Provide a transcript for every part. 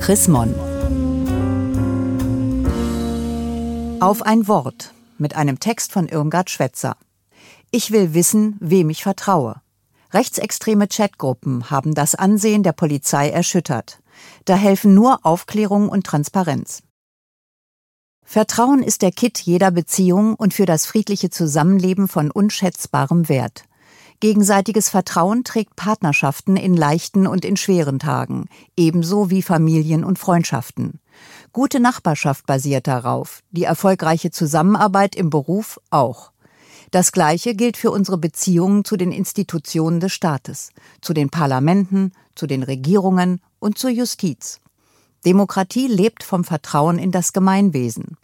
Chris Mon. Auf ein Wort mit einem Text von Irmgard Schwetzer. Ich will wissen, wem ich vertraue. Rechtsextreme Chatgruppen haben das Ansehen der Polizei erschüttert. Da helfen nur Aufklärung und Transparenz. Vertrauen ist der Kit jeder Beziehung und für das friedliche Zusammenleben von unschätzbarem Wert. Gegenseitiges Vertrauen trägt Partnerschaften in leichten und in schweren Tagen, ebenso wie Familien und Freundschaften. Gute Nachbarschaft basiert darauf, die erfolgreiche Zusammenarbeit im Beruf auch. Das Gleiche gilt für unsere Beziehungen zu den Institutionen des Staates, zu den Parlamenten, zu den Regierungen und zur Justiz. Demokratie lebt vom Vertrauen in das Gemeinwesen.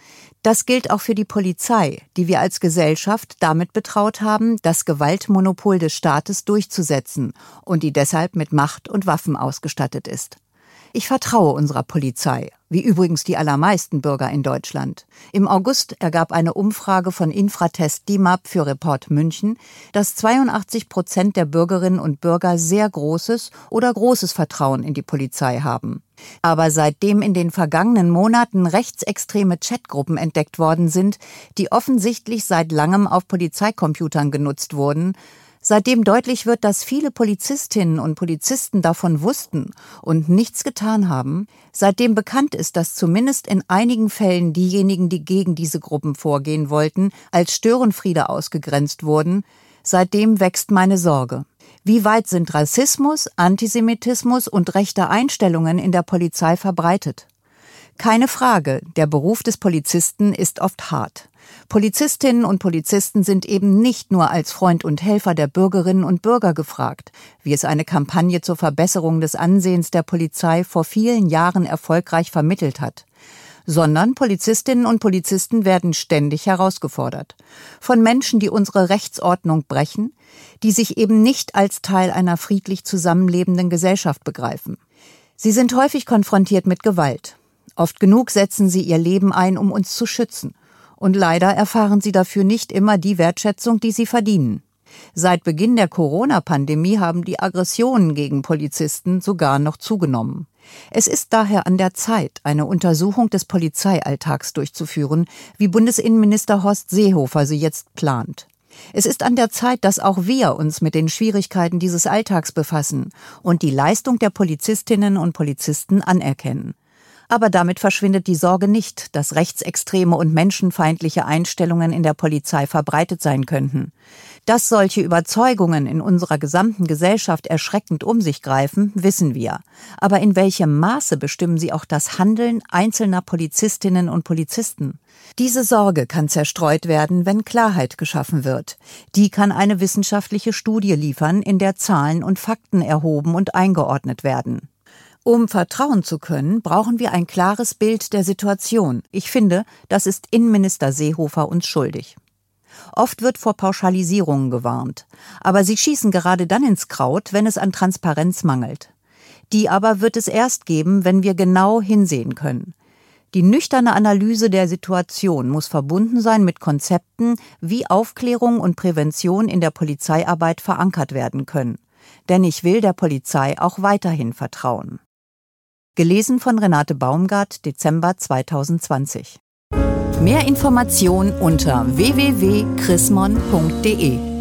Das gilt auch für die Polizei, die wir als Gesellschaft damit betraut haben, das Gewaltmonopol des Staates durchzusetzen und die deshalb mit Macht und Waffen ausgestattet ist. Ich vertraue unserer Polizei, wie übrigens die allermeisten Bürger in Deutschland. Im August ergab eine Umfrage von Infratest DIMAP für Report München, dass 82 Prozent der Bürgerinnen und Bürger sehr großes oder großes Vertrauen in die Polizei haben. Aber seitdem in den vergangenen Monaten rechtsextreme Chatgruppen entdeckt worden sind, die offensichtlich seit langem auf Polizeicomputern genutzt wurden, seitdem deutlich wird, dass viele Polizistinnen und Polizisten davon wussten und nichts getan haben, seitdem bekannt ist, dass zumindest in einigen Fällen diejenigen, die gegen diese Gruppen vorgehen wollten, als Störenfriede ausgegrenzt wurden, seitdem wächst meine Sorge. Wie weit sind Rassismus, Antisemitismus und rechte Einstellungen in der Polizei verbreitet? Keine Frage, der Beruf des Polizisten ist oft hart. Polizistinnen und Polizisten sind eben nicht nur als Freund und Helfer der Bürgerinnen und Bürger gefragt, wie es eine Kampagne zur Verbesserung des Ansehens der Polizei vor vielen Jahren erfolgreich vermittelt hat sondern Polizistinnen und Polizisten werden ständig herausgefordert. Von Menschen, die unsere Rechtsordnung brechen, die sich eben nicht als Teil einer friedlich zusammenlebenden Gesellschaft begreifen. Sie sind häufig konfrontiert mit Gewalt. Oft genug setzen sie ihr Leben ein, um uns zu schützen. Und leider erfahren sie dafür nicht immer die Wertschätzung, die sie verdienen. Seit Beginn der Corona-Pandemie haben die Aggressionen gegen Polizisten sogar noch zugenommen. Es ist daher an der Zeit, eine Untersuchung des Polizeialltags durchzuführen, wie Bundesinnenminister Horst Seehofer sie jetzt plant. Es ist an der Zeit, dass auch wir uns mit den Schwierigkeiten dieses Alltags befassen und die Leistung der Polizistinnen und Polizisten anerkennen. Aber damit verschwindet die Sorge nicht, dass rechtsextreme und menschenfeindliche Einstellungen in der Polizei verbreitet sein könnten. Dass solche Überzeugungen in unserer gesamten Gesellschaft erschreckend um sich greifen, wissen wir. Aber in welchem Maße bestimmen sie auch das Handeln einzelner Polizistinnen und Polizisten? Diese Sorge kann zerstreut werden, wenn Klarheit geschaffen wird. Die kann eine wissenschaftliche Studie liefern, in der Zahlen und Fakten erhoben und eingeordnet werden. Um vertrauen zu können, brauchen wir ein klares Bild der Situation. Ich finde, das ist Innenminister Seehofer uns schuldig. Oft wird vor Pauschalisierungen gewarnt, aber sie schießen gerade dann ins Kraut, wenn es an Transparenz mangelt. Die aber wird es erst geben, wenn wir genau hinsehen können. Die nüchterne Analyse der Situation muss verbunden sein mit Konzepten, wie Aufklärung und Prävention in der Polizeiarbeit verankert werden können. Denn ich will der Polizei auch weiterhin vertrauen. Gelesen von Renate Baumgart, Dezember 2020. Mehr Informationen unter www.chrismon.de